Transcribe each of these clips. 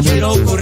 quiero. Correr,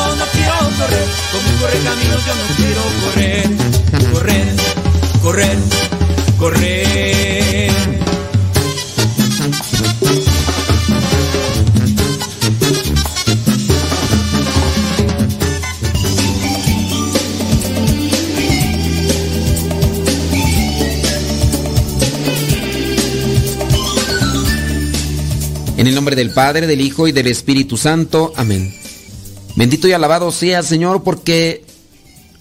correr. Como corre camino yo no quiero correr. Correr, correr, correr. En el nombre del Padre, del Hijo y del Espíritu Santo. Amén. Bendito y alabado sea, Señor, porque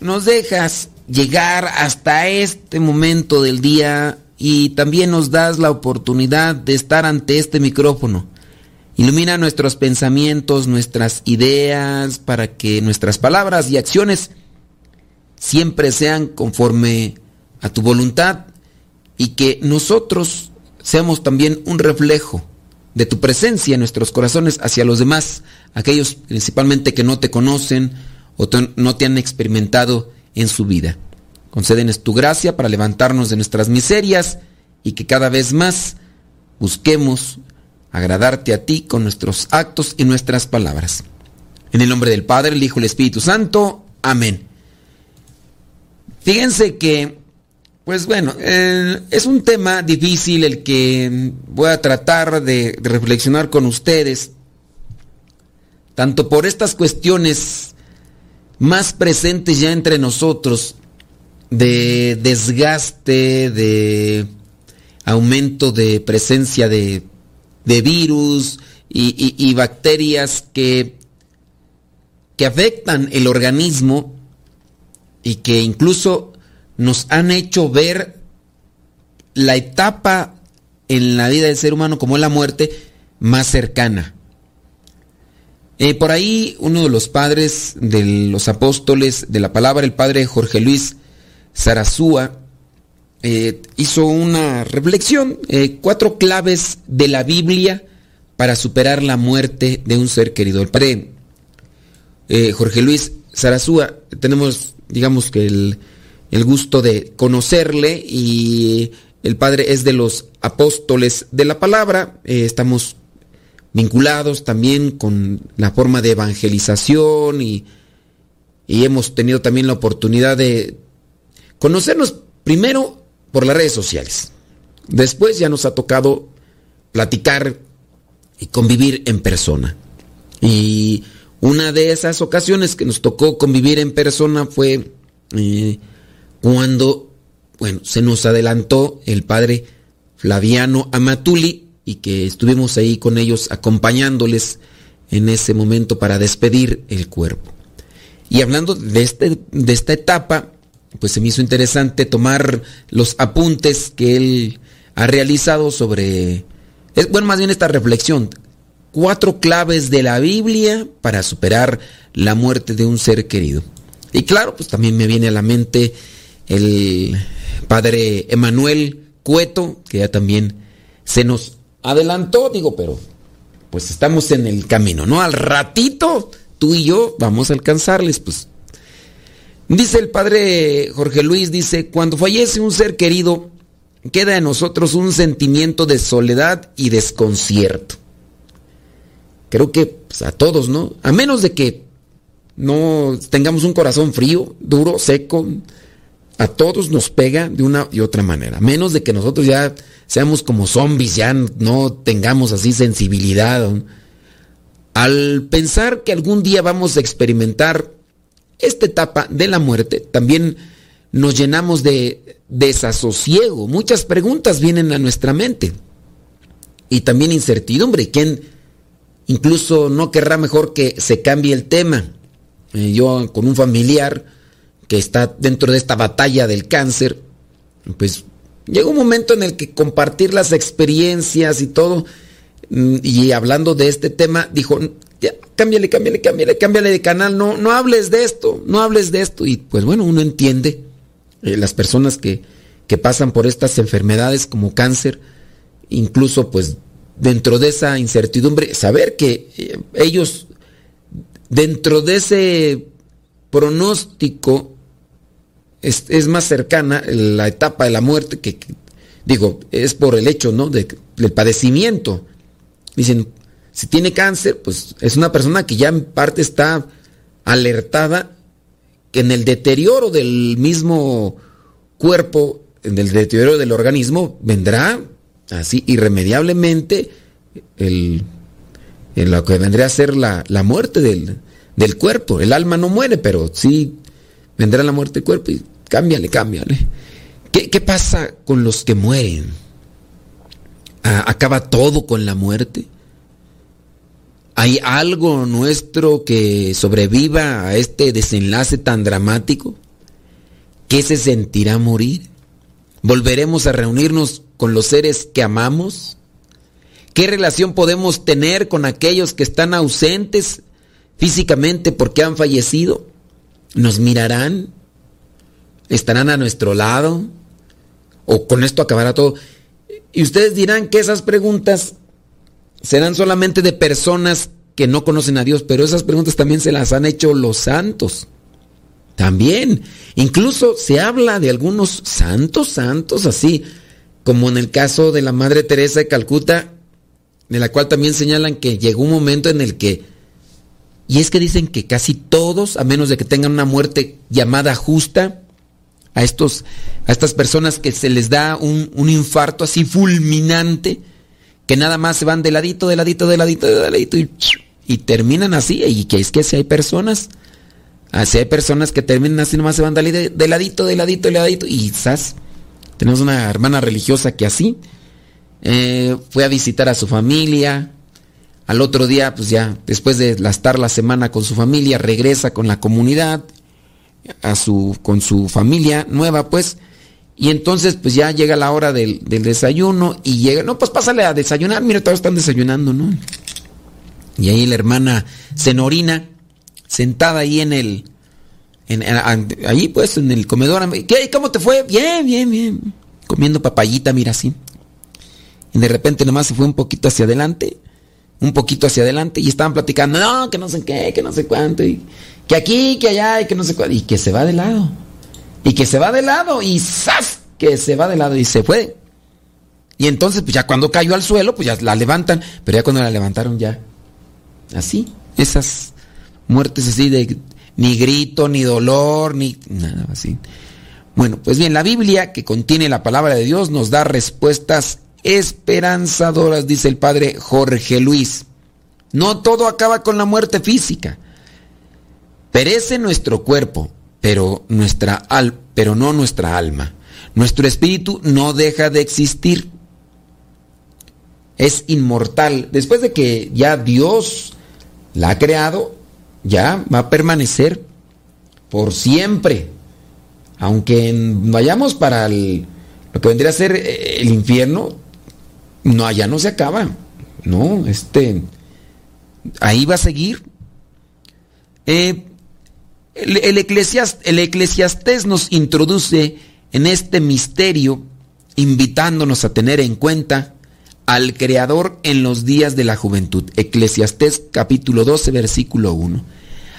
nos dejas llegar hasta este momento del día y también nos das la oportunidad de estar ante este micrófono. Ilumina nuestros pensamientos, nuestras ideas, para que nuestras palabras y acciones siempre sean conforme a tu voluntad y que nosotros seamos también un reflejo de tu presencia en nuestros corazones hacia los demás, aquellos principalmente que no te conocen o no te han experimentado en su vida. Concédenos tu gracia para levantarnos de nuestras miserias y que cada vez más busquemos agradarte a ti con nuestros actos y nuestras palabras. En el nombre del Padre, el Hijo y el Espíritu Santo. Amén. Fíjense que, pues bueno, es un tema difícil el que voy a tratar de, reflexionar con ustedes, tanto por estas cuestiones más presentes ya entre nosotros, de desgaste, de aumento de presencia de, de virus y, y- y bacterias que, que afectan el organismo y que incluso nos han hecho ver la etapa en la vida del ser humano como la muerte más cercana. Eh, por ahí uno de los padres de los apóstoles de la palabra, el padre Jorge Luis Sarazúa, eh, hizo una reflexión, eh, cuatro claves de la Biblia para superar la muerte de un ser querido. El padre Jorge Luis Sarazúa, tenemos, digamos que el, el gusto de conocerle y el padre es de los apóstoles de la palabra, eh, estamos vinculados también con la forma de evangelización y, y hemos tenido también la oportunidad de conocernos primero por las redes sociales. Después ya nos ha tocado platicar y convivir en persona. Y una de esas ocasiones que nos tocó convivir en persona fue eh, cuando, bueno, se nos adelantó el padre Flaviano Amatuli y que estuvimos ahí con ellos acompañándoles en ese momento para despedir el cuerpo. Y hablando de, este, de esta etapa, pues se me hizo interesante tomar los apuntes que él ha realizado sobre, bueno, más bien esta reflexión, cuatro claves de la Biblia para superar la muerte de un ser querido. Y claro, pues también me viene a la mente el padre Emanuel Cueto, que ya también se nos adelantó, digo, pero pues estamos en el camino, ¿no? Al ratito tú y yo vamos a alcanzarles, pues. Dice el padre Jorge Luis, dice, cuando fallece un ser querido, queda en nosotros un sentimiento de soledad y desconcierto. Creo que pues, a todos, ¿no? A menos de que no tengamos un corazón frío, duro, seco, a todos nos pega de una y otra manera. Menos de que nosotros ya seamos como zombies, ya no tengamos así sensibilidad. Al pensar que algún día vamos a experimentar esta etapa de la muerte, también nos llenamos de desasosiego. Muchas preguntas vienen a nuestra mente. Y también incertidumbre. ¿Quién incluso no querrá mejor que se cambie el tema? Eh, yo con un familiar que está dentro de esta batalla del cáncer, pues llega un momento en el que compartir las experiencias y todo, Mm, y hablando de este tema, dijo, cámbiale, cámbiale, cámbiale, cámbiale de canal, no, no hables de esto, no hables de esto. Y pues bueno, uno entiende eh, las personas que, que pasan por estas enfermedades como cáncer, incluso pues dentro de esa incertidumbre, saber que eh, ellos, dentro de ese pronóstico, es, es, más cercana la etapa de la muerte que, digo, es por el hecho, ¿no? De, del padecimiento. Dicen, si tiene cáncer, pues es una persona que ya en parte está alertada que en el deterioro del mismo cuerpo, en el deterioro del organismo, vendrá así irremediablemente el, lo que vendría a ser la, muerte del, del, cuerpo. El alma no muere, pero sí vendrá la muerte del cuerpo y cámbiale, cámbiale. ¿Qué, qué pasa con los que mueren? acaba todo con la muerte? ¿Hay algo nuestro que sobreviva a este desenlace tan dramático? ¿Qué se sentirá morir? ¿Volveremos a reunirnos con los seres que amamos? ¿Qué relación podemos tener con aquellos que están ausentes físicamente porque han fallecido? ¿Nos mirarán? ¿Estarán a nuestro lado? ¿O con esto acabará todo? Y ustedes dirán que esas preguntas serán solamente de personas que no conocen a Dios, pero esas preguntas también se las han hecho los santos. También. Incluso se habla de algunos santos, santos así, como en el caso de la Madre Teresa de Calcuta, de la cual también señalan que llegó un momento en el que, y es que dicen que casi todos, a menos de que tengan una muerte llamada justa, a, estos, a estas personas que se les da un, infarto así fulminante, que nada más se van de ladito, de ladito, de ladito, de ladito y, y terminan así. Y que es que si hay personas, así hay personas que terminan así, nomás se van de, ladito, de ladito, de ladito. Y quizás tenemos una hermana religiosa que así eh, fue a visitar a su familia. Al otro día, pues ya, después de estar la semana con su familia, regresa con la comunidad a su, con su familia nueva, pues. Y entonces, pues ya llega la hora del, desayuno y llega, no, pues pásale a desayunar, mira, todos están desayunando, ¿no? Y ahí la hermana Senorina, sentada ahí en el, en, ahí pues, en el comedor, ¿qué? ¿Cómo te fue? Bien, bien, bien. Comiendo papayita, mira así. Y de repente nomás se fue un poquito hacia adelante, un poquito hacia adelante, y estaban platicando, no, que no sé qué, que no sé cuánto. Y, que aquí, que allá, y que no sé cuál, y que se va de lado. Y que se va de lado, y ¡zas! que se va de lado y se fue. Y entonces, pues ya cuando cayó al suelo, pues ya la levantan, pero ya cuando la levantaron ya, así, esas muertes así de ni grito, ni dolor, ni nada así. Bueno, pues bien, la Biblia que contiene la palabra de Dios nos da respuestas esperanzadoras, dice el padre Jorge Luis. No todo acaba con la muerte física. Perece nuestro cuerpo, pero, nuestra al, pero no nuestra alma. Nuestro espíritu no deja de existir. Es inmortal. Después de que ya Dios la ha creado, ya va a permanecer por siempre. Aunque vayamos para lo que vendría a ser el infierno, no, allá no se acaba. No, este, ahí va a seguir. Eh, el, el, el eclesiastés nos introduce en este misterio, invitándonos a tener en cuenta al Creador en los días de la juventud. Eclesiastés capítulo 12, versículo 1.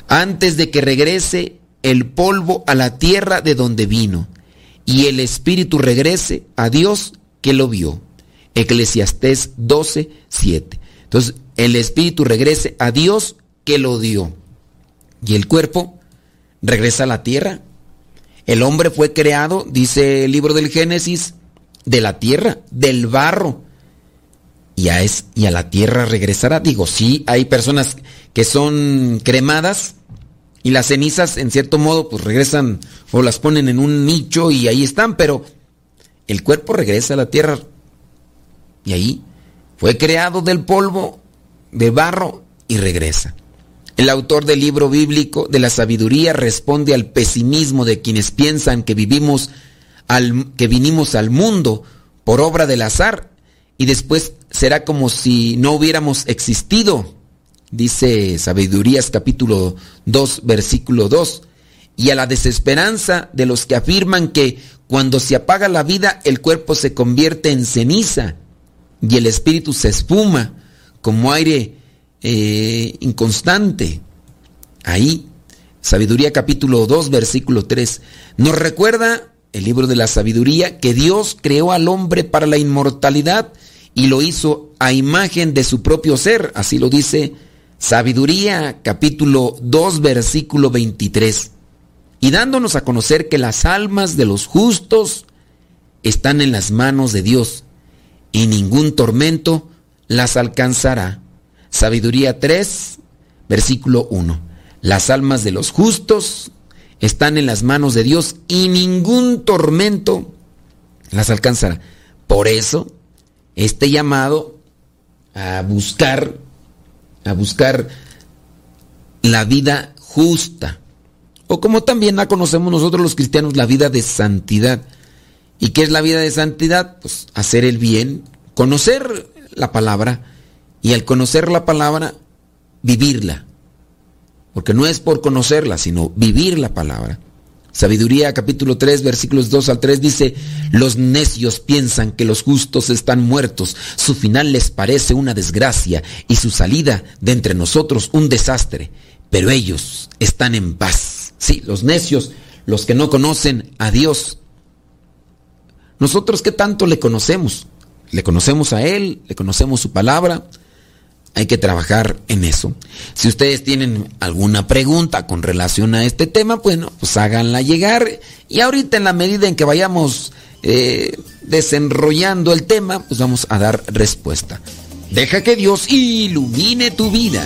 Antes de que regrese el polvo a la tierra de donde vino, y el espíritu regrese a Dios que lo vio. Eclesiastés 12, 7. Entonces, el espíritu regrese a Dios que lo dio. Y el cuerpo regresa a la tierra. El hombre fue creado, dice el libro del Génesis, de la tierra, del barro. Y a, es, y a la tierra regresará. Digo, sí, hay personas que son cremadas y las cenizas, en cierto modo, pues regresan o las ponen en un nicho y ahí están, pero el cuerpo regresa a la tierra. Y ahí fue creado del polvo, de barro y regresa. El autor del libro bíblico de la sabiduría responde al pesimismo de quienes piensan que vivimos al, que vinimos al mundo por obra del azar y después será como si no hubiéramos existido dice Sabidurías capítulo 2, versículo 2, y a la desesperanza de los que afirman que cuando se apaga la vida el cuerpo se convierte en ceniza y el espíritu se espuma como aire eh, inconstante. Ahí, Sabiduría capítulo 2, versículo 3, nos recuerda el libro de la sabiduría que Dios creó al hombre para la inmortalidad y lo hizo a imagen de su propio ser, así lo dice Sabiduría capítulo 2 versículo 23. Y dándonos a conocer que las almas de los justos están en las manos de Dios y ningún tormento las alcanzará. Sabiduría 3 versículo 1. Las almas de los justos están en las manos de Dios y ningún tormento las alcanzará. Por eso, este llamado a buscar a buscar la vida justa. O como también la conocemos nosotros los cristianos, la vida de santidad. ¿Y qué es la vida de santidad? Pues hacer el bien, conocer la palabra y al conocer la palabra, vivirla. Porque no es por conocerla, sino vivir la palabra. Sabiduría capítulo 3 versículos 2 al 3 dice, los necios piensan que los justos están muertos, su final les parece una desgracia y su salida de entre nosotros un desastre, pero ellos están en paz. Sí, los necios, los que no conocen a Dios. Nosotros qué tanto le conocemos? Le conocemos a Él, le conocemos su palabra, hay que trabajar en eso. Si ustedes tienen alguna pregunta con relación a este tema, bueno, pues háganla llegar. Y ahorita en la medida en que vayamos eh, desenrollando el tema, pues vamos a dar respuesta. Deja que Dios ilumine tu vida.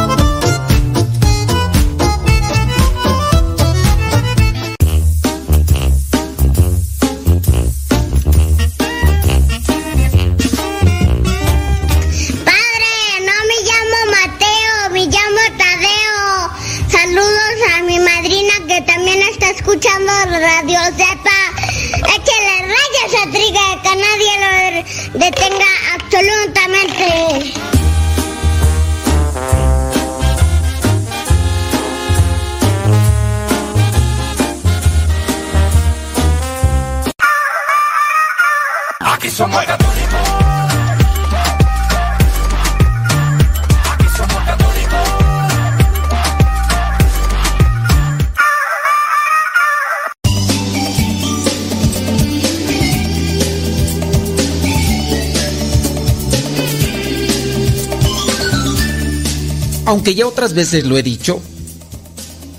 Aunque ya otras veces lo he dicho,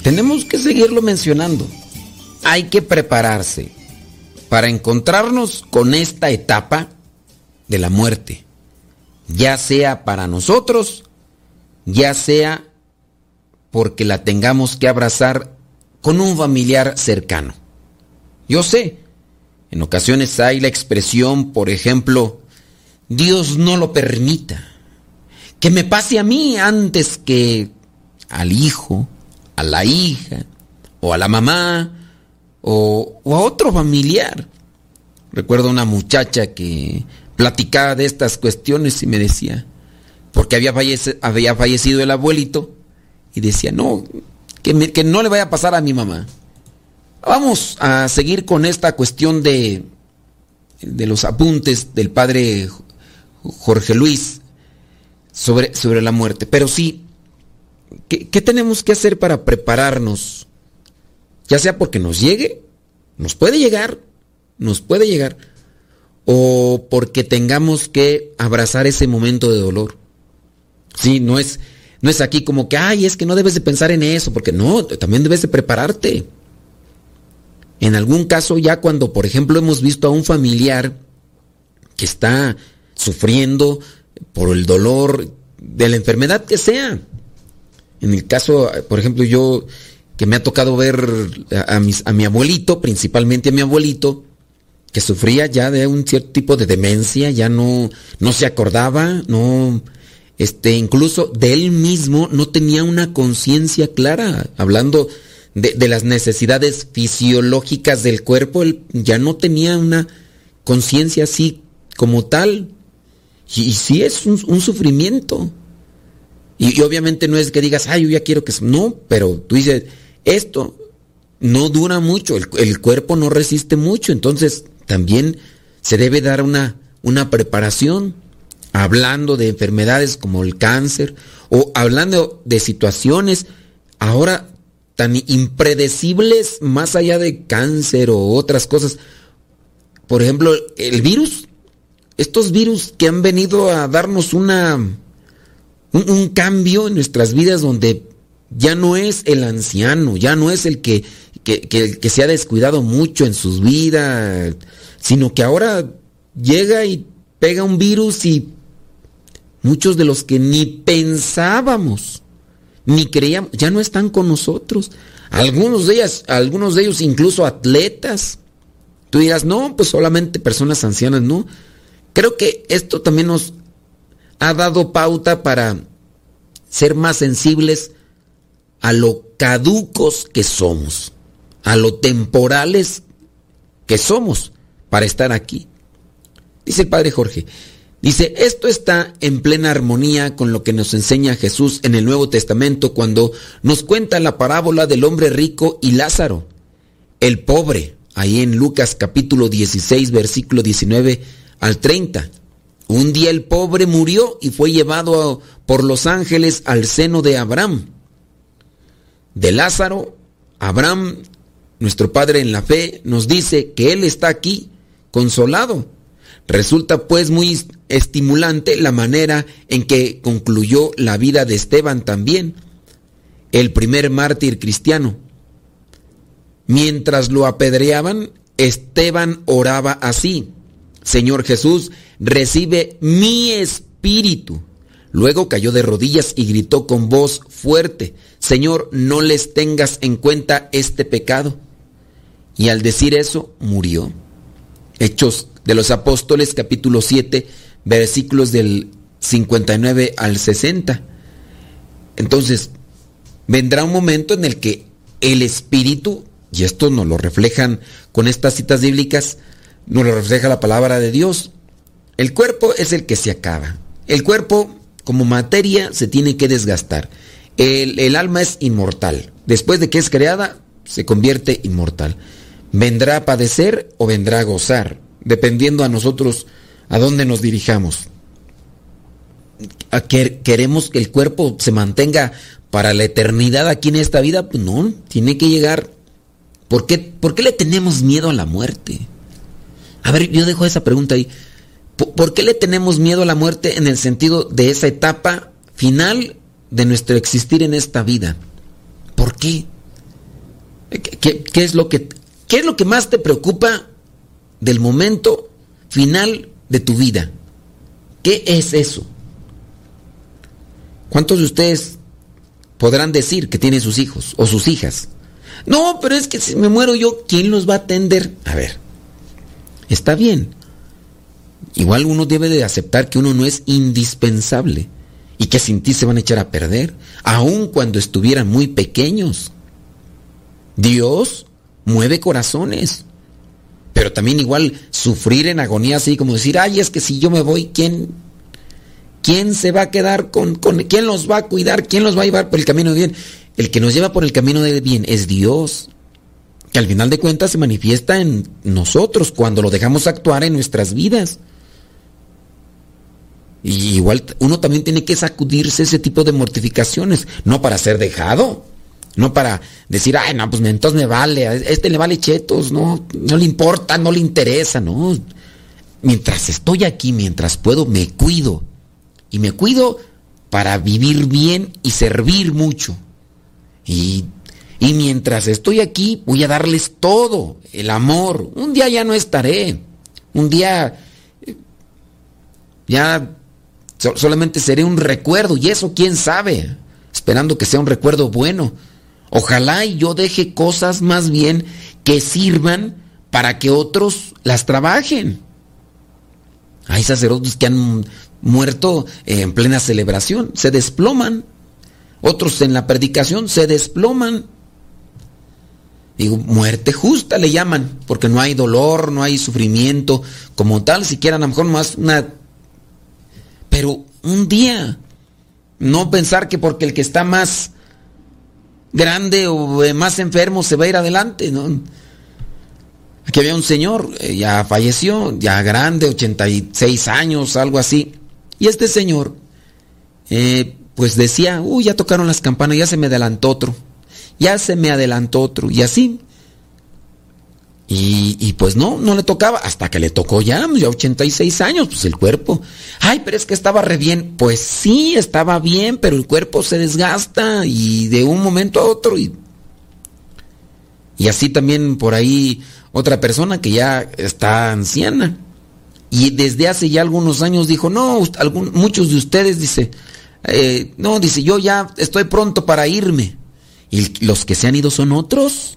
tenemos que seguirlo mencionando. Hay que prepararse para encontrarnos con esta etapa de la muerte, ya sea para nosotros, ya sea porque la tengamos que abrazar con un familiar cercano. Yo sé, en ocasiones hay la expresión, por ejemplo, Dios no lo permita, que me pase a mí antes que al hijo, a la hija, o a la mamá, o, a otro familiar. Recuerdo una muchacha que platicaba de estas cuestiones y me decía, porque había, fallecido el abuelito, y decía, no, que, que no le vaya a pasar a mi mamá. Vamos a seguir con esta cuestión de, de los apuntes del padre Jorge Luis sobre, sobre la muerte. Pero sí, ¿qué, ¿qué, tenemos que hacer para prepararnos? Ya sea porque nos llegue, nos puede llegar, nos puede llegar, o porque tengamos que abrazar ese momento de dolor. Sí, no es, no es aquí como que, ay, es que no debes de pensar en eso, porque no, también debes de prepararte. En algún caso ya cuando, por ejemplo, hemos visto a un familiar que está sufriendo por el dolor de la enfermedad que sea. En el caso, por ejemplo, yo que me ha tocado ver a, mis, a mi abuelito, principalmente a mi abuelito, que sufría ya de un cierto tipo de demencia, ya no, no se acordaba, no, este, incluso de él mismo no tenía una conciencia clara, hablando de, de, las necesidades fisiológicas del cuerpo, él ya no tenía una conciencia así como tal. Y, sí es un, sufrimiento. Y, obviamente no es que digas, ay, yo ya quiero que... No, pero tú dices, esto no dura mucho, el, cuerpo no resiste mucho, entonces también se debe dar una, una preparación, hablando de enfermedades como el cáncer, o hablando de situaciones ahora tan impredecibles más allá de cáncer o otras cosas. Por ejemplo, el virus estos virus que han venido a darnos una, un, cambio en nuestras vidas donde ya no es el anciano, ya no es el que, que, se ha descuidado mucho en sus vidas, sino que ahora llega y pega un virus y muchos de los que ni pensábamos, ni creíamos, ya no están con nosotros. Algunos de ellas, algunos de ellos incluso atletas. Tú dirás, no, pues solamente personas ancianas, no. Creo que esto también nos ha dado pauta para ser más sensibles a lo caducos que somos, a lo temporales que somos para estar aquí. Dice el Padre Jorge, dice, esto está en plena armonía con lo que nos enseña Jesús en el Nuevo Testamento cuando nos cuenta la parábola del hombre rico y Lázaro, el pobre, ahí en Lucas capítulo 16, versículo 19 al 30. Un día el pobre murió y fue llevado por los ángeles al seno de Abraham. De Lázaro, Abraham, nuestro padre en la fe, nos dice que él está aquí, consolado. Resulta pues muy estimulante la manera en que concluyó la vida de Esteban también, el primer mártir cristiano. Mientras lo apedreaban, Esteban oraba así. Señor Jesús, recibe mi espíritu. Luego cayó de rodillas y gritó con voz fuerte, Señor, no les tengas en cuenta este pecado. Y al decir eso, murió. Hechos de los Apóstoles capítulo 7, versículos del 59 al 60. Entonces, vendrá un momento en el que el espíritu, y esto nos lo reflejan con estas citas bíblicas, nos lo refleja la palabra de Dios. El cuerpo es el que se acaba. El cuerpo, como materia, se tiene que desgastar. El, alma es inmortal. Después de que es creada, se convierte inmortal. Vendrá a padecer o vendrá a gozar, dependiendo a nosotros a dónde nos dirijamos. ¿Queremos que el cuerpo se mantenga para la eternidad aquí en esta vida? Pues no, tiene que llegar. ¿Por qué, ¿Por qué le tenemos miedo a la muerte? A ver, yo dejo esa pregunta ahí. ¿Por qué le tenemos miedo a la muerte en el sentido de esa etapa final de nuestro existir en esta vida. ¿Por qué? ¿Qué, es, lo que, qué es lo que más te preocupa del momento final de tu vida? ¿Qué es eso? ¿Cuántos de ustedes podrán decir que tienen sus hijos o sus hijas? No, pero es que si me muero yo, ¿quién los va a atender? A ver, está bien. Igual uno debe de aceptar que uno no es indispensable y que sin ti se van a echar a perder, aun cuando estuvieran muy pequeños. Dios mueve corazones, pero también igual sufrir en agonía así como decir, ay, es que si yo me voy, ¿quién, quién se va a quedar con, con, quién los va a cuidar, quién los va a llevar por el camino de bien? El que nos lleva por el camino de bien es Dios, que al final de cuentas se manifiesta en nosotros cuando lo dejamos actuar en nuestras vidas. Y igual uno también tiene que sacudirse ese tipo de mortificaciones, no para ser dejado, no para decir, ay, no, pues entonces me vale, a este le vale chetos, no, no le importa, no le interesa, no. Mientras estoy aquí, mientras puedo, me cuido. Y me cuido para vivir bien y servir mucho. Y, y mientras estoy aquí, voy a darles todo, el amor. Un día ya no estaré. Un día ya solamente seré un recuerdo y eso quién sabe, esperando que sea un recuerdo bueno. Ojalá y yo deje cosas más bien que sirvan para que otros las trabajen. Hay sacerdotes que han muerto en plena celebración, se desploman. Otros en la predicación se desploman. Digo, muerte justa le llaman, porque no hay dolor, no hay sufrimiento como tal, siquiera a lo mejor más una pero un día. No pensar que porque el que está más grande o eh, más enfermo se va a ir adelante, ¿no? Aquí había un señor, eh, ya falleció, ya grande, 86 años, algo así. Y este señor, eh, pues decía, uy, ya tocaron las campanas, ya se me adelantó otro, ya se me adelantó otro. Y así, y, pues no, no le tocaba, hasta que le tocó ya, ya 86 años, pues el cuerpo. Ay, pero es que estaba re bien. Pues sí, estaba bien, pero el cuerpo se desgasta y de un momento a otro. Y, y así también por ahí otra persona que ya está anciana. Y desde hace ya algunos años dijo, no, muchos de ustedes, dice, eh, no, dice, yo ya estoy pronto para irme. Y los que se han ido son otros.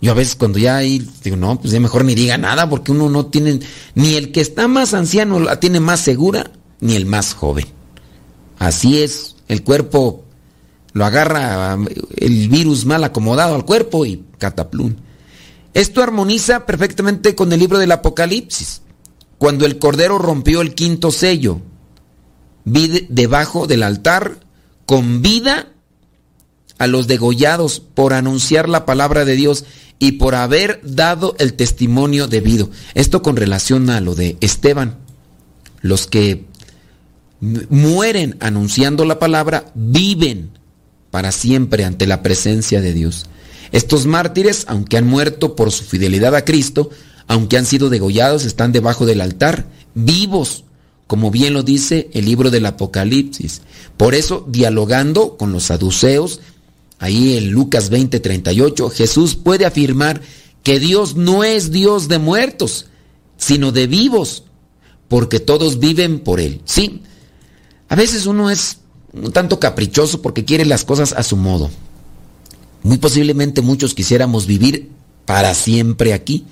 Yo a veces cuando ya ahí digo, no, pues ya mejor ni diga nada porque uno no tiene, ni el que está más anciano la tiene más segura, ni el más joven. Así es, el cuerpo lo agarra el virus mal acomodado al cuerpo y cataplum. Esto armoniza perfectamente con el libro del Apocalipsis. Cuando el Cordero rompió el quinto sello, vi debajo del altar con vida a los degollados por anunciar la palabra de Dios y por haber dado el testimonio debido. Esto con relación a lo de Esteban. Los que mueren anunciando la palabra viven para siempre ante la presencia de Dios. Estos mártires, aunque han muerto por su fidelidad a Cristo, aunque han sido degollados, están debajo del altar, vivos, como bien lo dice el libro del Apocalipsis. Por eso, dialogando con los saduceos, ahí en Lucas 20:38, Jesús puede afirmar que Dios no es Dios de muertos, sino de vivos, porque todos viven por Él. Sí, a veces uno es un tanto caprichoso porque quiere las cosas a su modo. Muy posiblemente muchos quisiéramos vivir para siempre aquí,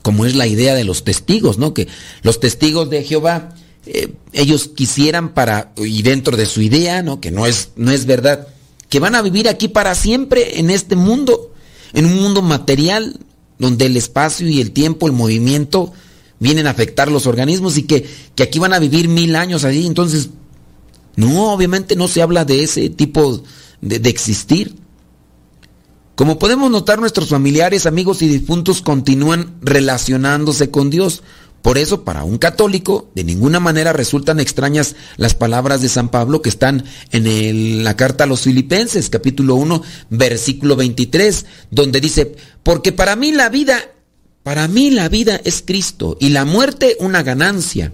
como es la idea de los testigos, ¿no? Que los testigos de Jehová, eh, ellos quisieran para, y dentro de su idea, ¿no? Que no es, no es verdad, que van a vivir aquí para siempre en este mundo, en un mundo material, donde el espacio y el tiempo, el movimiento, vienen a afectar los organismos y que, aquí van a vivir mil años allí. Entonces, no, obviamente no se habla de ese tipo de, de existir. Como podemos notar, nuestros familiares, amigos y difuntos continúan relacionándose con Dios. Por eso, para un católico, de ninguna manera resultan extrañas las palabras de San Pablo que están en la carta a los Filipenses, capítulo 1, versículo 23, donde dice, porque para mí la vida, para mí la vida es Cristo y la muerte una ganancia.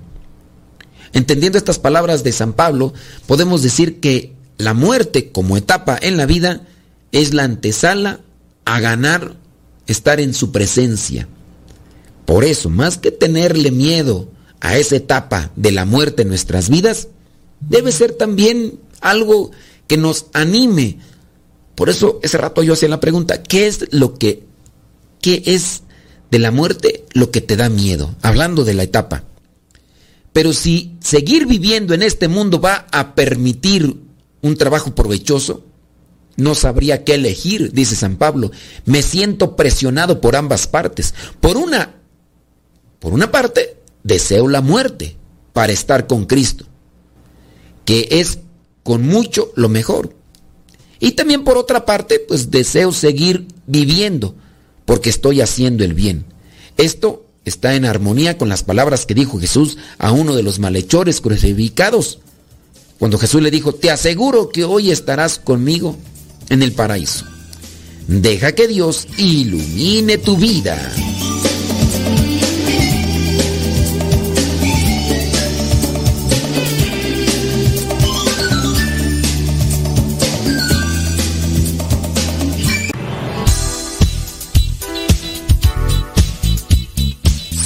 Entendiendo estas palabras de San Pablo, podemos decir que la muerte como etapa en la vida es la antesala a ganar estar en su presencia. Por eso, más que tenerle miedo a esa etapa de la muerte en nuestras vidas, debe ser también algo que nos anime. Por eso ese rato yo hacía la pregunta, ¿qué es lo que, qué es de la muerte lo que te da miedo? Hablando de la etapa. Pero si seguir viviendo en este mundo va a permitir un trabajo provechoso, no sabría qué elegir, dice San Pablo. Me siento presionado por ambas partes. Por una, por una parte, deseo la muerte para estar con Cristo, que es con mucho lo mejor. Y también por otra parte, pues deseo seguir viviendo porque estoy haciendo el bien. Esto está en armonía con las palabras que dijo Jesús a uno de los malhechores crucificados. Cuando Jesús le dijo, te aseguro que hoy estarás conmigo en el paraíso. Deja que Dios ilumine tu vida.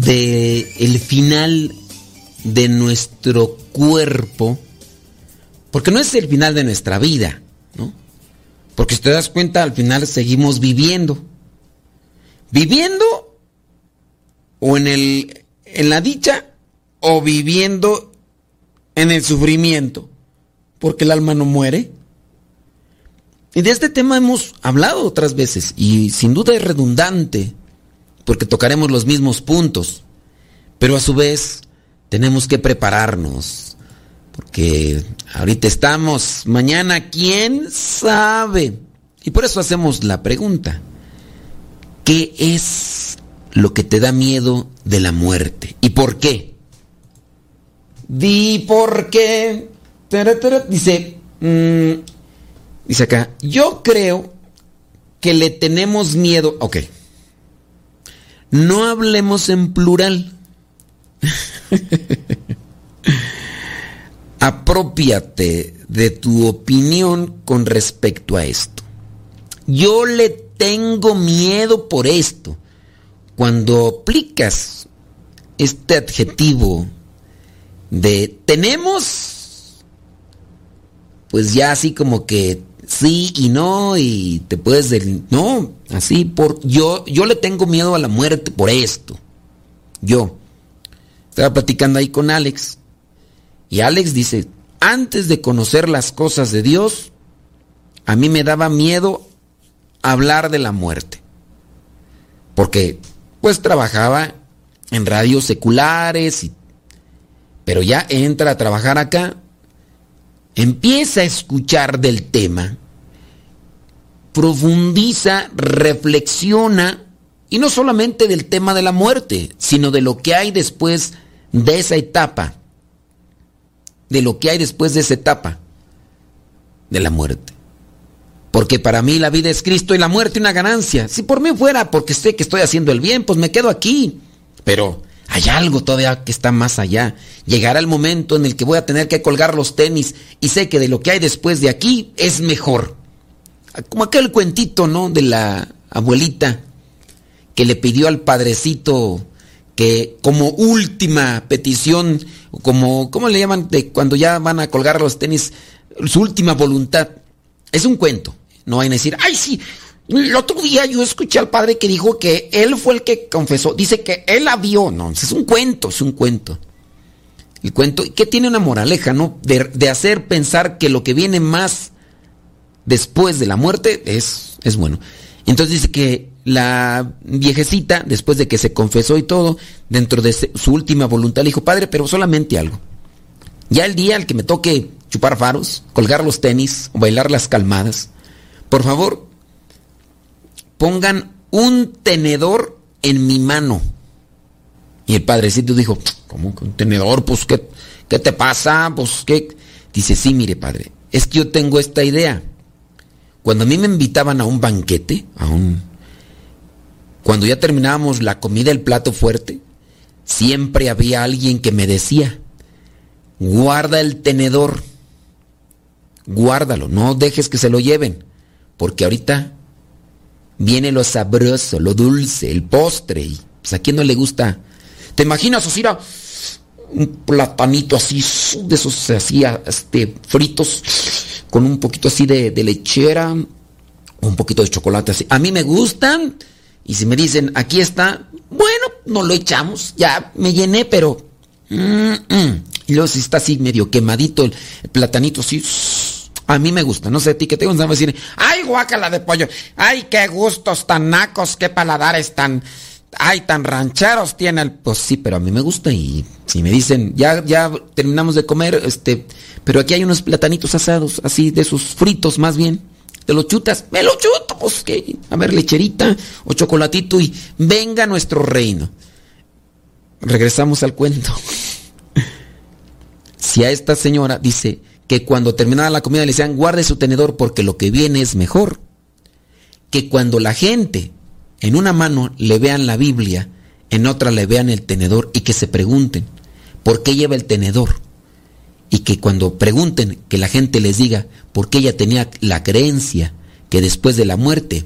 de el final de nuestro cuerpo, porque no es el final de nuestra vida, ¿no? Porque si te das cuenta, al final seguimos viviendo. Viviendo o en el en la dicha o viviendo en el sufrimiento, porque el alma no muere. Y de este tema hemos hablado otras veces y sin duda es redundante porque tocaremos los mismos puntos, pero a su vez tenemos que prepararnos, porque ahorita estamos, mañana quién sabe. Y por eso hacemos la pregunta, ¿qué es lo que te da miedo de la muerte? ¿Y por qué? Di por qué. Dice, mm, dice acá, yo creo que le tenemos miedo, ok no hablemos en plural. Apropiate de tu opinión con respecto a esto. Yo le tengo miedo por esto. Cuando aplicas este adjetivo de tenemos, pues ya así como que sí y no y te puedes del no, así por yo yo le tengo miedo a la muerte por esto. Yo estaba platicando ahí con Alex y Alex dice, "Antes de conocer las cosas de Dios, a mí me daba miedo hablar de la muerte." Porque pues trabajaba en radios seculares, pero ya entra a trabajar acá, empieza a escuchar del tema, profundiza, reflexiona, y no solamente del tema de la muerte, sino de lo que hay después de esa etapa, de lo que hay después de esa etapa de la muerte. Porque para mí la vida es Cristo y la muerte una ganancia. Si por mí fuera porque sé que estoy haciendo el bien, pues me quedo aquí. Pero hay algo todavía que está más allá. Llegará el momento en el que voy a tener que colgar los tenis y sé que de lo que hay después de aquí es mejor. Como aquel cuentito, ¿no? De la abuelita que le pidió al padrecito que como última petición, como, ¿cómo le llaman? De cuando ya van a colgar los tenis, su última voluntad. Es un cuento. No vayan a decir, ay, sí, el otro día yo escuché al padre que dijo que él fue el que confesó. Dice que él la vio. No, es un cuento, es un cuento. El cuento, que tiene una moraleja, ¿no? De, de, hacer pensar que lo que viene más después de la muerte es, es bueno. Entonces dice que la viejecita, después de que se confesó y todo, dentro de su última voluntad, le dijo, padre, pero solamente algo. Ya el día al que me toque chupar faros, colgar los tenis o bailar las calmadas, por favor, pongan un tenedor en mi mano. Y el padrecito dijo, ¿cómo que un tenedor? Pues, ¿qué, qué te pasa? Pues, ¿qué? Dice, sí, mire, padre, es que yo tengo esta idea. Cuando a mí me invitaban a un banquete, a un... Cuando ya terminábamos la comida, el plato fuerte, siempre había alguien que me decía, guarda el tenedor, guárdalo, no dejes que se lo lleven, porque ahorita viene lo sabroso, lo dulce, el postre. Y pues a quién no le gusta. ¿Te imaginas, Osira? Un platanito así, de esos se hacía este, fritos, con un poquito así de, lechera, un poquito de chocolate así. A mí me gustan. Y si me dicen, aquí está, bueno, no lo echamos. Ya me llené, pero. Mm. Y luego si está así medio quemadito el, platanito así. A mí me gusta, no sé a ti que te gusta decir, ay guácala de pollo, ay qué gustos tan nacos, qué paladares tan, ay tan rancheros tiene el, pues sí, pero a mí me gusta y si me dicen, ya, ya terminamos de comer, este, pero aquí hay unos platanitos asados, así de esos fritos más bien, te lo chutas, me lo chuto, pues que, a ver, lecherita o chocolatito y venga nuestro reino. Regresamos al cuento. si a esta señora dice, que cuando terminaba la comida le decían guarde su tenedor porque lo que viene es mejor. Que cuando la gente en una mano le vean la Biblia, en otra le vean el tenedor y que se pregunten, ¿por qué lleva el tenedor? Y que cuando pregunten, que la gente les diga, ¿por qué ella tenía la creencia que después de la muerte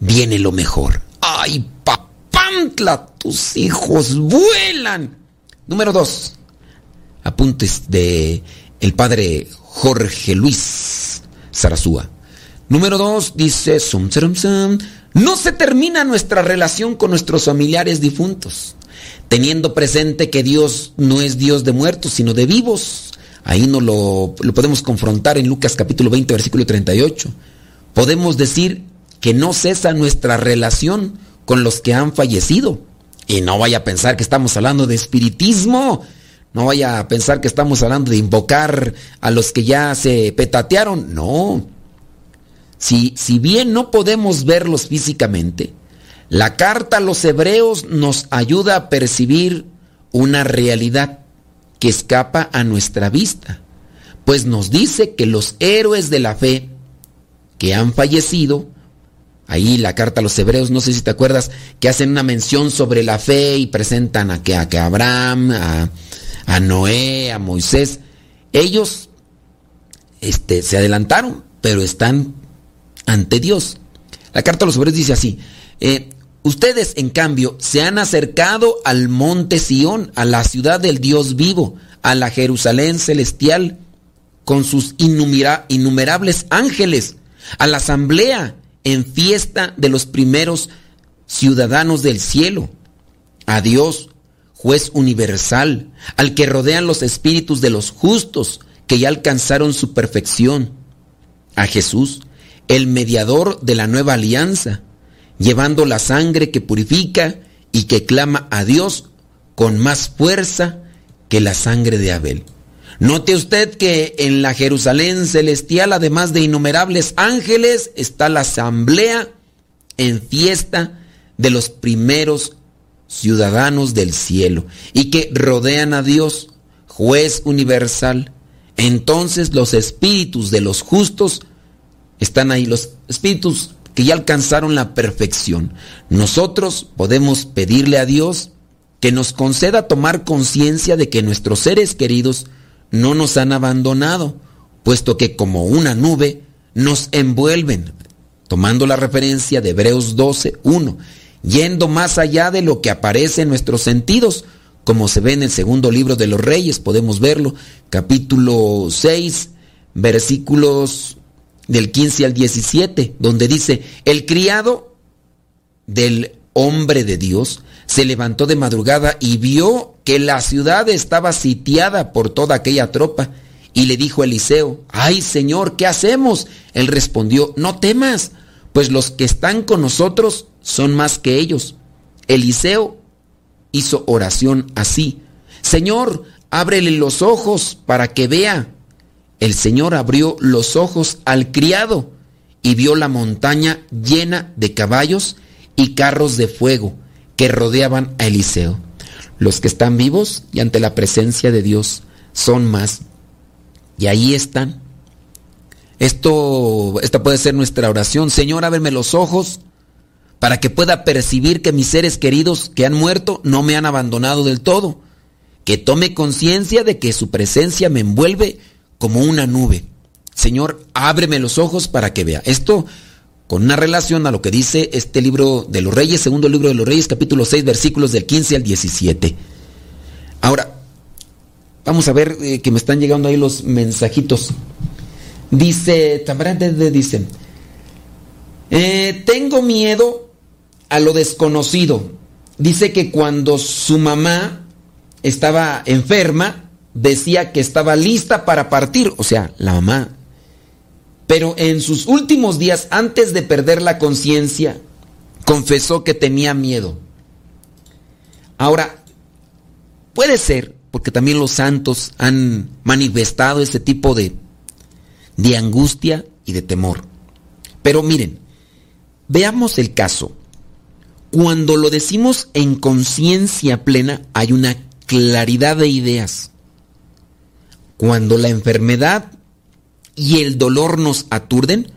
viene lo mejor? ¡Ay, papantla! Tus hijos vuelan. Número dos. Apuntes de el padre Jorge Luis Zarazúa. Número dos, dice, sum, sum, sum, no se termina nuestra relación con nuestros familiares difuntos, teniendo presente que Dios no es Dios de muertos, sino de vivos. Ahí no lo, lo podemos confrontar en Lucas capítulo 20, versículo 38. Podemos decir que no cesa nuestra relación con los que han fallecido. Y no vaya a pensar que estamos hablando de espiritismo. No vaya a pensar que estamos hablando de invocar a los que ya se petatearon. No. Si, si bien no podemos verlos físicamente, la carta a los hebreos nos ayuda a percibir una realidad que escapa a nuestra vista, pues nos dice que los héroes de la fe que han fallecido, ahí la carta a los hebreos, no sé si te acuerdas, que hacen una mención sobre la fe y presentan a que, a Abraham, a, a Noé, a Moisés, ellos este, se adelantaron, pero están ante Dios. La carta a los hebreos dice así, eh, ustedes en cambio se han acercado al monte Sión, a la ciudad del Dios vivo, a la Jerusalén celestial, con sus innumerables ángeles a la asamblea en fiesta de los primeros ciudadanos del cielo. A Dios, juez universal, al que rodean los espíritus de los justos que ya alcanzaron su perfección. A Jesús, el mediador de la nueva alianza, llevando la sangre que purifica y que clama a Dios con más fuerza que la sangre de Abel. Note usted que en la Jerusalén celestial, además de innumerables ángeles, está la asamblea en fiesta de los primeros ciudadanos del cielo y que rodean a Dios, juez universal. Entonces los espíritus de los justos están ahí, los espíritus que ya alcanzaron la perfección. Nosotros podemos pedirle a Dios que nos conceda tomar conciencia de que nuestros seres queridos no nos han abandonado, puesto que como una nube nos envuelven, tomando la referencia de Hebreos 12, 1, yendo más allá de lo que aparece en nuestros sentidos, como se ve en el segundo libro de los Reyes, podemos verlo, capítulo 6, versículos del 15 al 17, donde dice, el criado del hombre de Dios se levantó de madrugada y vio que la ciudad estaba sitiada por toda aquella tropa. Y le dijo a Eliseo, ay Señor, ¿qué hacemos? Él respondió, no temas, pues los que están con nosotros son más que ellos. Eliseo hizo oración así, Señor, ábrele los ojos para que vea. El Señor abrió los ojos al criado y vio la montaña llena de caballos y carros de fuego que rodeaban a Eliseo. Los que están vivos y ante la presencia de Dios son más. Y ahí están. Esto, esta puede ser nuestra oración. Señor, ábreme los ojos para que pueda percibir que mis seres queridos que han muerto no me han abandonado del todo. Que tome conciencia de que su presencia me envuelve como una nube. Señor, ábreme los ojos para que vea. Esto con una relación a lo que dice este libro de los Reyes, segundo libro de los Reyes, capítulo 6, versículos del 15 al 17. Ahora, vamos a ver eh, que me están llegando ahí los mensajitos. Dice, dice, eh, tengo miedo a lo desconocido. Dice que cuando su mamá estaba enferma, decía que estaba lista para partir. O sea, la mamá pero en sus últimos días, antes de perder la conciencia, confesó que tenía miedo. Ahora, puede ser, porque también los santos han manifestado ese tipo de, de angustia y de temor. Pero miren, veamos el caso. Cuando lo decimos en conciencia plena, hay una claridad de ideas. Cuando la enfermedad y el dolor nos aturden,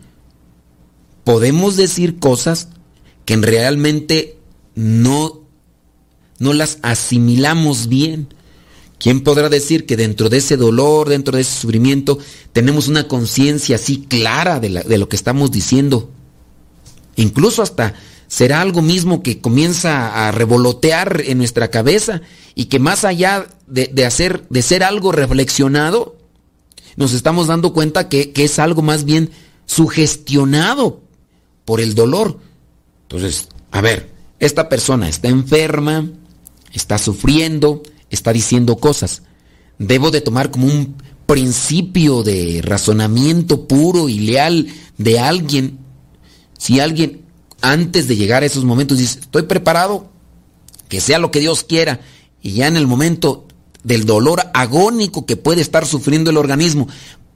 podemos decir cosas que realmente no, no las asimilamos bien. ¿Quién podrá decir que dentro de ese dolor, dentro de ese sufrimiento, tenemos una conciencia así clara de, de, lo que estamos diciendo? Incluso hasta será algo mismo que comienza a revolotear en nuestra cabeza y que más allá de, de hacer, de ser algo reflexionado, nos estamos dando cuenta que, es algo más bien sugestionado por el dolor. Entonces, a ver, esta persona está enferma, está sufriendo, está diciendo cosas. Debo de tomar como un principio de razonamiento puro y leal de alguien. Si alguien antes de llegar a esos momentos dice, estoy preparado, que sea lo que Dios quiera, y ya en el momento del dolor agónico que puede estar sufriendo el organismo,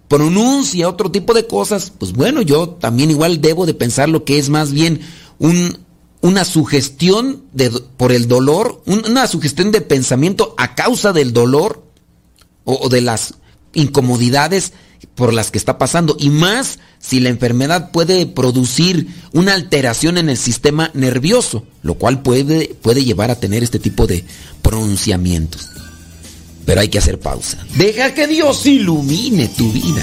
pronuncia otro tipo de cosas, pues bueno, yo también igual debo de pensar lo que es más bien un, una sugestión de, por el dolor, una sugestión de pensamiento a causa del dolor o de las incomodidades por las que está pasando. Y más si la enfermedad puede producir una alteración en el sistema nervioso, lo cual puede, puede llevar a tener este tipo de pronunciamientos. Pero hay que hacer pausa. Deja que Dios ilumine tu vida.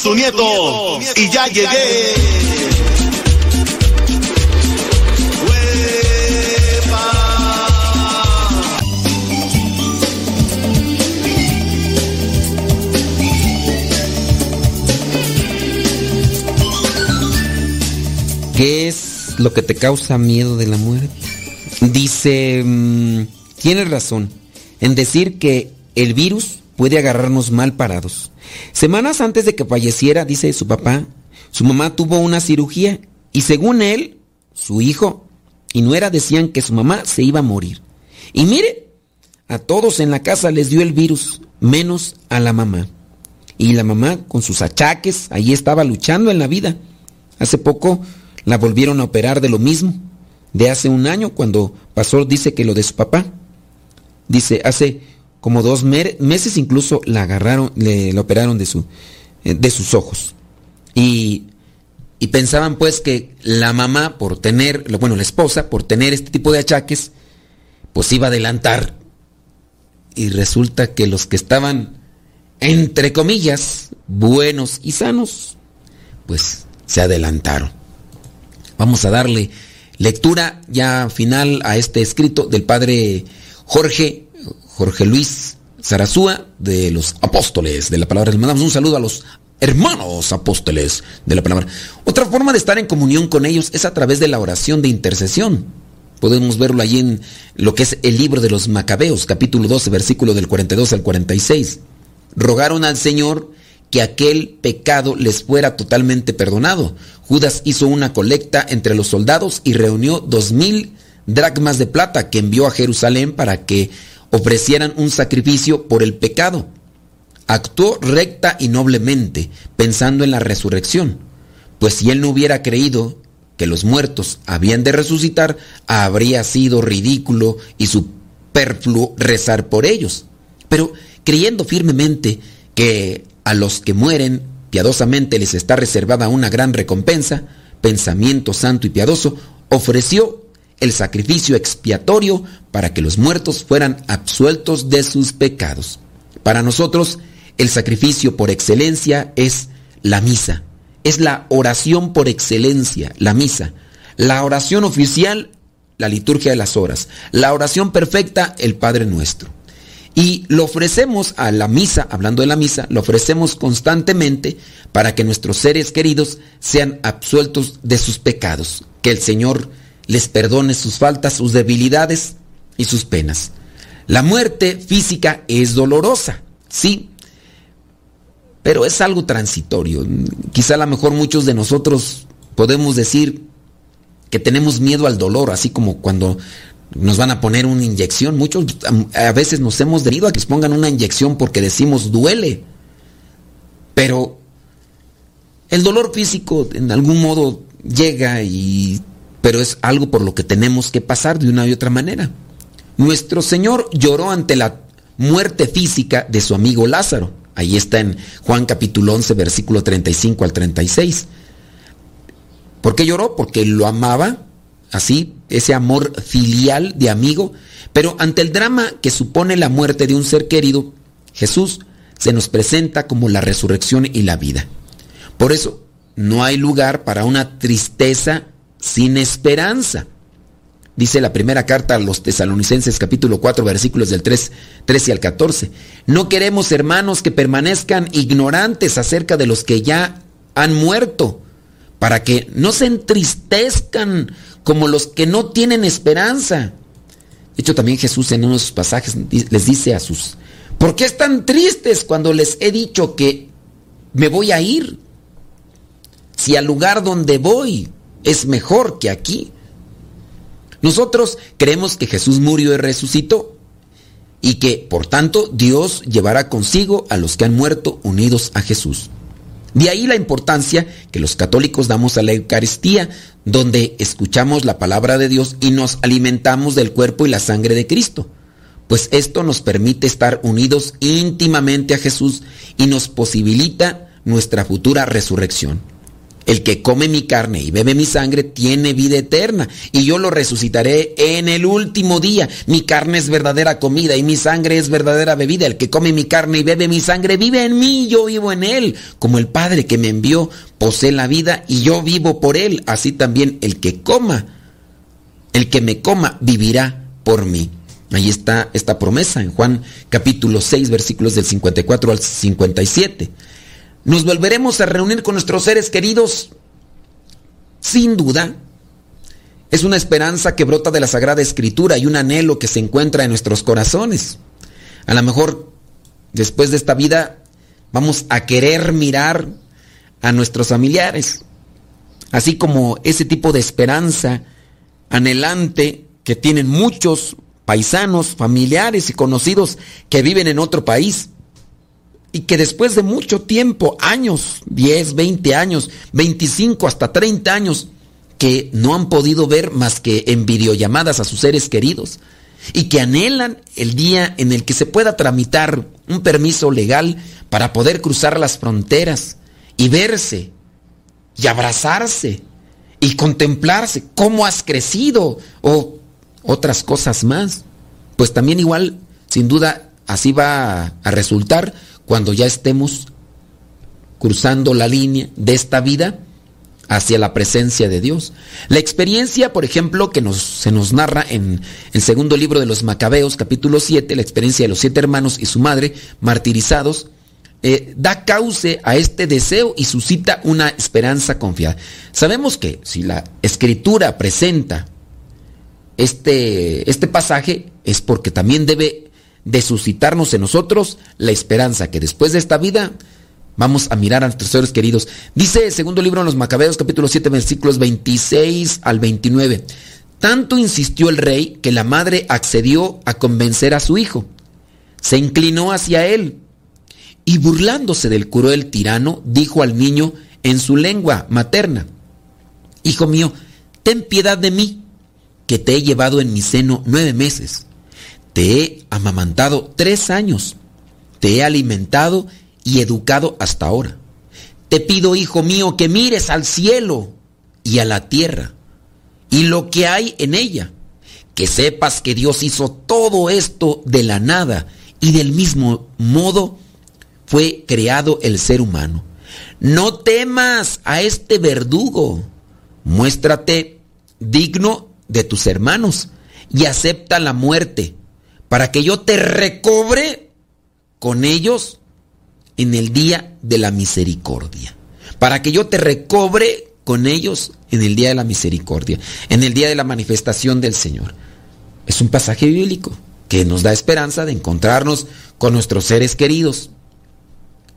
Su nieto y ya llegué. ¿Qué es lo que te causa miedo de la muerte? Dice, mm, tienes razón en decir que el virus puede agarrarnos mal parados. Semanas antes de que falleciera, dice su papá, su mamá tuvo una cirugía y según él, su hijo y nuera decían que su mamá se iba a morir. Y mire, a todos en la casa les dio el virus, menos a la mamá. Y la mamá, con sus achaques, ahí estaba luchando en la vida. Hace poco la volvieron a operar de lo mismo. De hace un año, cuando pasó, dice que lo de su papá. Dice, hace como dos meses incluso la agarraron, le, operaron de, su, eh, de sus ojos. Y, y, pensaban pues que la mamá, por tener, bueno, la esposa, por tener este tipo de achaques, pues iba a adelantar. Y resulta que los que estaban, entre comillas, buenos y sanos, pues se adelantaron. Vamos a darle lectura ya final a este escrito del padre Jorge Jorge Luis Zarazúa de los apóstoles de la palabra. Le mandamos un saludo a los hermanos apóstoles de la palabra. Otra forma de estar en comunión con ellos es a través de la oración de intercesión. Podemos verlo allí en lo que es el libro de los Macabeos, capítulo 12, versículo del 42 al 46. Rogaron al Señor que aquel pecado les fuera totalmente perdonado. Judas hizo una colecta entre los soldados y reunió dos mil dracmas de plata que envió a Jerusalén para que ofrecieran un sacrificio por el pecado. Actuó recta y noblemente, pensando en la resurrección, pues si él no hubiera creído que los muertos habían de resucitar, habría sido ridículo y superfluo rezar por ellos. Pero creyendo firmemente que a los que mueren piadosamente les está reservada una gran recompensa, pensamiento santo y piadoso, ofreció el sacrificio expiatorio para que los muertos fueran absueltos de sus pecados. Para nosotros, el sacrificio por excelencia es la misa. Es la oración por excelencia, la misa. La oración oficial, la liturgia de las horas. La oración perfecta, el Padre nuestro. Y lo ofrecemos a la misa, hablando de la misa, lo ofrecemos constantemente para que nuestros seres queridos sean absueltos de sus pecados. Que el Señor les perdone sus faltas, sus debilidades y sus penas. La muerte física es dolorosa, sí, pero es algo transitorio. Quizá a lo mejor muchos de nosotros podemos decir que tenemos miedo al dolor, así como cuando nos van a poner una inyección. Muchos a veces nos hemos debido a que nos pongan una inyección porque decimos duele. Pero el dolor físico en algún modo llega y pero es algo por lo que tenemos que pasar de una y otra manera. Nuestro Señor lloró ante la muerte física de su amigo Lázaro. Ahí está en Juan capítulo 11, versículo 35 al 36. ¿Por qué lloró? Porque lo amaba, así, ese amor filial de amigo. Pero ante el drama que supone la muerte de un ser querido, Jesús se nos presenta como la resurrección y la vida. Por eso, no hay lugar para una tristeza sin esperanza. Dice la primera carta a los tesalonicenses capítulo 4 versículos del 3, 13 al 14. No queremos hermanos que permanezcan ignorantes acerca de los que ya han muerto, para que no se entristezcan como los que no tienen esperanza. De hecho, también Jesús en unos pasajes les dice a sus ¿Por qué están tristes cuando les he dicho que me voy a ir? Si al lugar donde voy es mejor que aquí. Nosotros creemos que Jesús murió y resucitó y que, por tanto, Dios llevará consigo a los que han muerto unidos a Jesús. De ahí la importancia que los católicos damos a la Eucaristía, donde escuchamos la palabra de Dios y nos alimentamos del cuerpo y la sangre de Cristo, pues esto nos permite estar unidos íntimamente a Jesús y nos posibilita nuestra futura resurrección. El que come mi carne y bebe mi sangre tiene vida eterna y yo lo resucitaré en el último día. Mi carne es verdadera comida y mi sangre es verdadera bebida. El que come mi carne y bebe mi sangre vive en mí yo vivo en él. Como el Padre que me envió posee la vida y yo vivo por él. Así también el que coma, el que me coma vivirá por mí. Ahí está esta promesa en Juan capítulo 6 versículos del 54 al 57. ¿Nos volveremos a reunir con nuestros seres queridos? Sin duda. Es una esperanza que brota de la Sagrada Escritura y un anhelo que se encuentra en nuestros corazones. A lo mejor después de esta vida vamos a querer mirar a nuestros familiares. Así como ese tipo de esperanza anhelante que tienen muchos paisanos, familiares y conocidos que viven en otro país y que después de mucho tiempo, años, 10, 20 años, 25 hasta 30 años, que no han podido ver más que en videollamadas a sus seres queridos y que anhelan el día en el que se pueda tramitar un permiso legal para poder cruzar las fronteras y verse y abrazarse y contemplarse cómo has crecido o otras cosas más. Pues también igual, sin duda, así va a resultar cuando ya estemos cruzando la línea de esta vida hacia la presencia de Dios. La experiencia, por ejemplo, que nos, se nos narra en el segundo libro de los Macabeos, capítulo 7, la experiencia de los siete hermanos y su madre martirizados, eh, da cauce a este deseo y suscita una esperanza confiada. Sabemos que si la escritura presenta este, este pasaje es porque también debe de suscitarnos en nosotros la esperanza que después de esta vida vamos a mirar a nuestros seres queridos. Dice el segundo libro de los Macabeos, capítulo 7, versículos 26 al 29. Tanto insistió el rey que la madre accedió a convencer a su hijo. Se inclinó hacia él y burlándose del cruel tirano, dijo al niño en su lengua materna, Hijo mío, ten piedad de mí, que te he llevado en mi seno nueve meses te he amamantado tres años, te he alimentado y educado hasta ahora. Te pido, hijo mío, que mires al cielo y a la tierra y lo que hay en ella, que sepas que Dios hizo todo esto de la nada y del mismo modo fue creado el ser humano. No temas a este verdugo, muéstrate digno de tus hermanos y acepta la muerte para que yo te recobre con ellos en el día de la misericordia. Para que yo te recobre con ellos en el día de la misericordia, en el día de la manifestación del Señor. Es un pasaje bíblico que nos da esperanza de encontrarnos con nuestros seres queridos.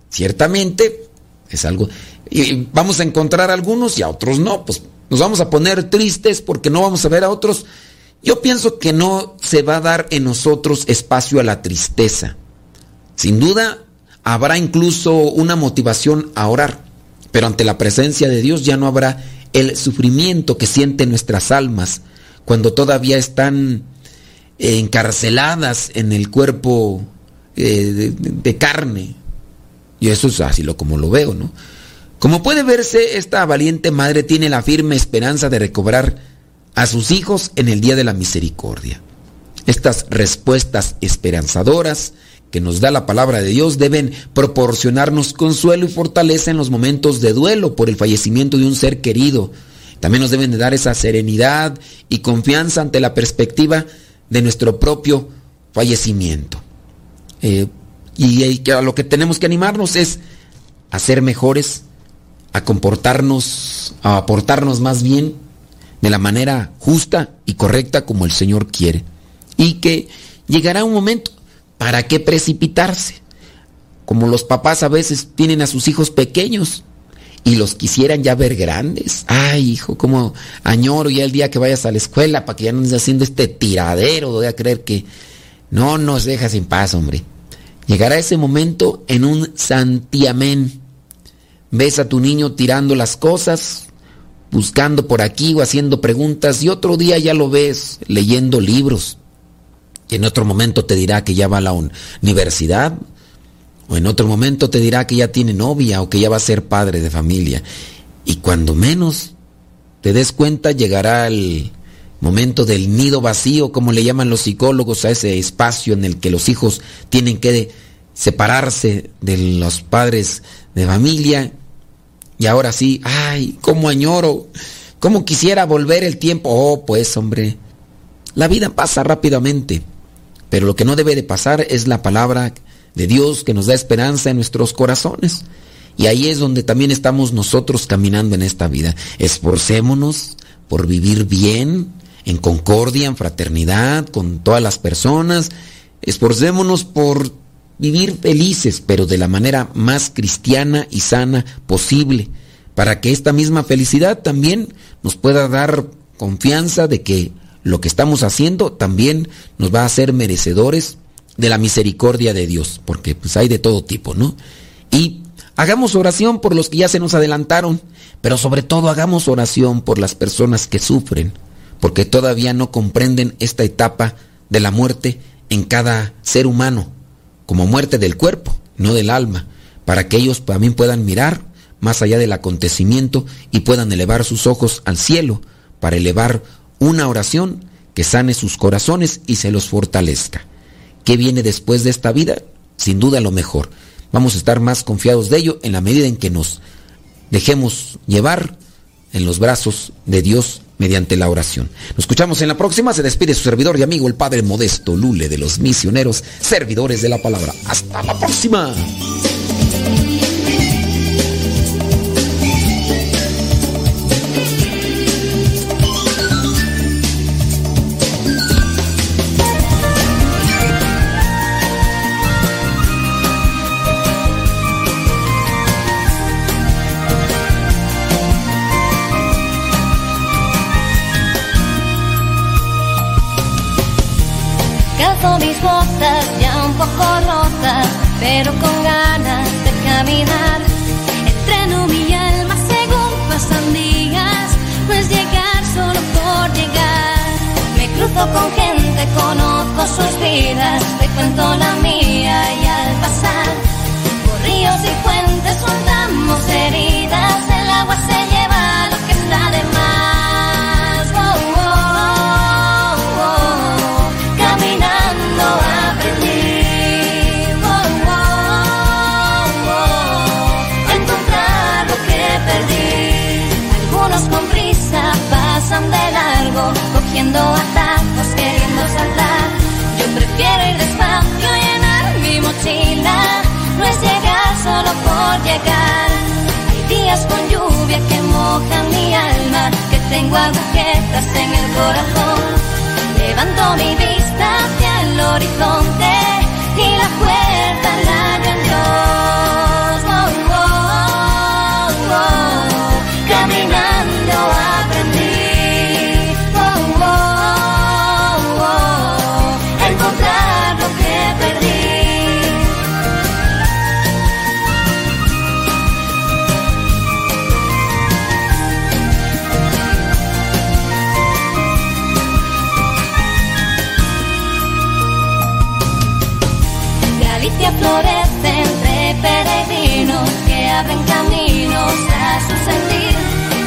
Ciertamente es algo... Y vamos a encontrar a algunos y a otros no, pues nos vamos a poner tristes porque no vamos a ver a otros yo pienso que no se va a dar en nosotros espacio a la tristeza. Sin duda, habrá incluso una motivación a orar, pero ante la presencia de Dios ya no habrá el sufrimiento que sienten nuestras almas cuando todavía están encarceladas en el cuerpo eh, de, carne. Y eso es así lo como lo veo, ¿no? Como puede verse, esta valiente madre tiene la firme esperanza de recobrar a sus hijos en el día de la misericordia. Estas respuestas esperanzadoras que nos da la palabra de Dios deben proporcionarnos consuelo y fortaleza en los momentos de duelo por el fallecimiento de un ser querido. También nos deben de dar esa serenidad y confianza ante la perspectiva de nuestro propio fallecimiento. Eh, y a lo que tenemos que animarnos es a ser mejores, a comportarnos, a aportarnos más bien de la manera justa y correcta como el Señor quiere. Y que llegará un momento ¿para qué precipitarse? Como los papás a veces tienen a sus hijos pequeños y los quisieran ya ver grandes. Ay, hijo, como añoro ya el día que vayas a la escuela para que ya no estés haciendo este tiradero. Voy a creer que no nos dejas en paz, hombre. Llegará ese momento en un santiamén. Ves a tu niño tirando las cosas, buscando por aquí o haciendo preguntas y otro día ya lo ves leyendo libros. Y en otro momento te dirá que ya va a la universidad o en otro momento te dirá que ya tiene novia o que ya va a ser padre de familia. Y cuando menos te des cuenta llegará el momento del nido vacío, como le llaman los psicólogos, a ese espacio en el que los hijos tienen que separarse de los padres de familia. Y ahora sí, ay, cómo añoro, cómo quisiera volver el tiempo. Oh, pues hombre, la vida pasa rápidamente, pero lo que no debe de pasar es la palabra de Dios que nos da esperanza en nuestros corazones. Y ahí es donde también estamos nosotros caminando en esta vida. Esforcémonos por vivir bien, en concordia, en fraternidad, con todas las personas. Esforcémonos por vivir felices, pero de la manera más cristiana y sana posible, para que esta misma felicidad también nos pueda dar confianza de que lo que estamos haciendo también nos va a hacer merecedores de la misericordia de Dios, porque pues hay de todo tipo, ¿no? Y hagamos oración por los que ya se nos adelantaron, pero sobre todo hagamos oración por las personas que sufren, porque todavía no comprenden esta etapa de la muerte en cada ser humano, como muerte del cuerpo, no del alma, para que ellos también puedan mirar más allá del acontecimiento y puedan elevar sus ojos al cielo para elevar una oración que sane sus corazones y se los fortalezca. ¿Qué viene después de esta vida? Sin duda lo mejor. Vamos a estar más confiados de ello en la medida en que nos dejemos llevar en los brazos de Dios mediante la oración. Nos escuchamos en la próxima. Se despide su servidor y amigo, el Padre Modesto Lule de los misioneros, servidores de la palabra. Hasta la próxima. Mis botas ya un poco rotas, pero con ganas de caminar. Entreno mi alma según pasan días, no es llegar solo por llegar. Me cruzo con gente, conozco sus vidas, te cuento la mía y Hay días con lluvia que mojan mi alma, que tengo agujetas en el corazón. Levanto mi vista hacia el horizonte y la puerta la Dios. Oh, oh, oh, oh. Sentir.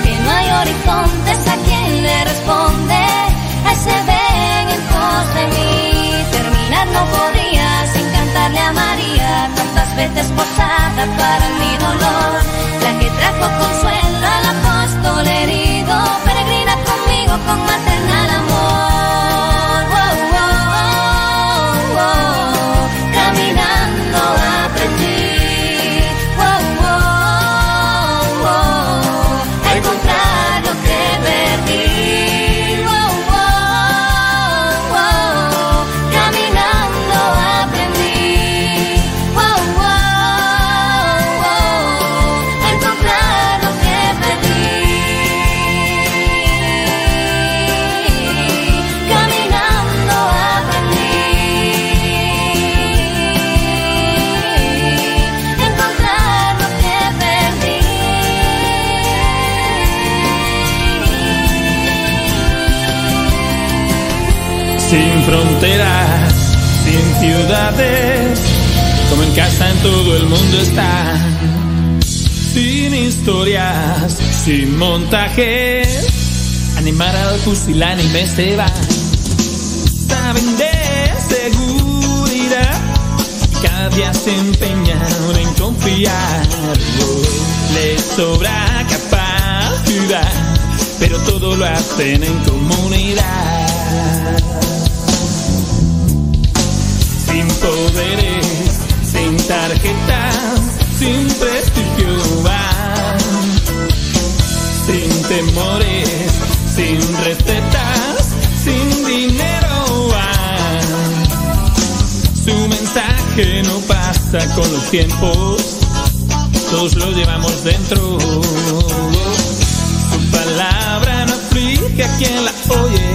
Que no hay horizontes a quien le responde, a ese ven en pos de mí. Terminar no podría sin cantarle a María, tantas veces posada para mi dolor. La que trajo consuelo mundo está. Sin historias, sin montajes, animar al pusilánime se va. Saben de seguridad, cada día se empeñan en confiar. Les sobra capacidad, pero todo lo hacen en comunidad. Sin poderes, sin tarjetas, sin prestigio van. Sin temores, sin recetas, sin dinero van. Su mensaje no pasa con los tiempos, todos lo llevamos dentro. Su palabra no aflige a quien la oye.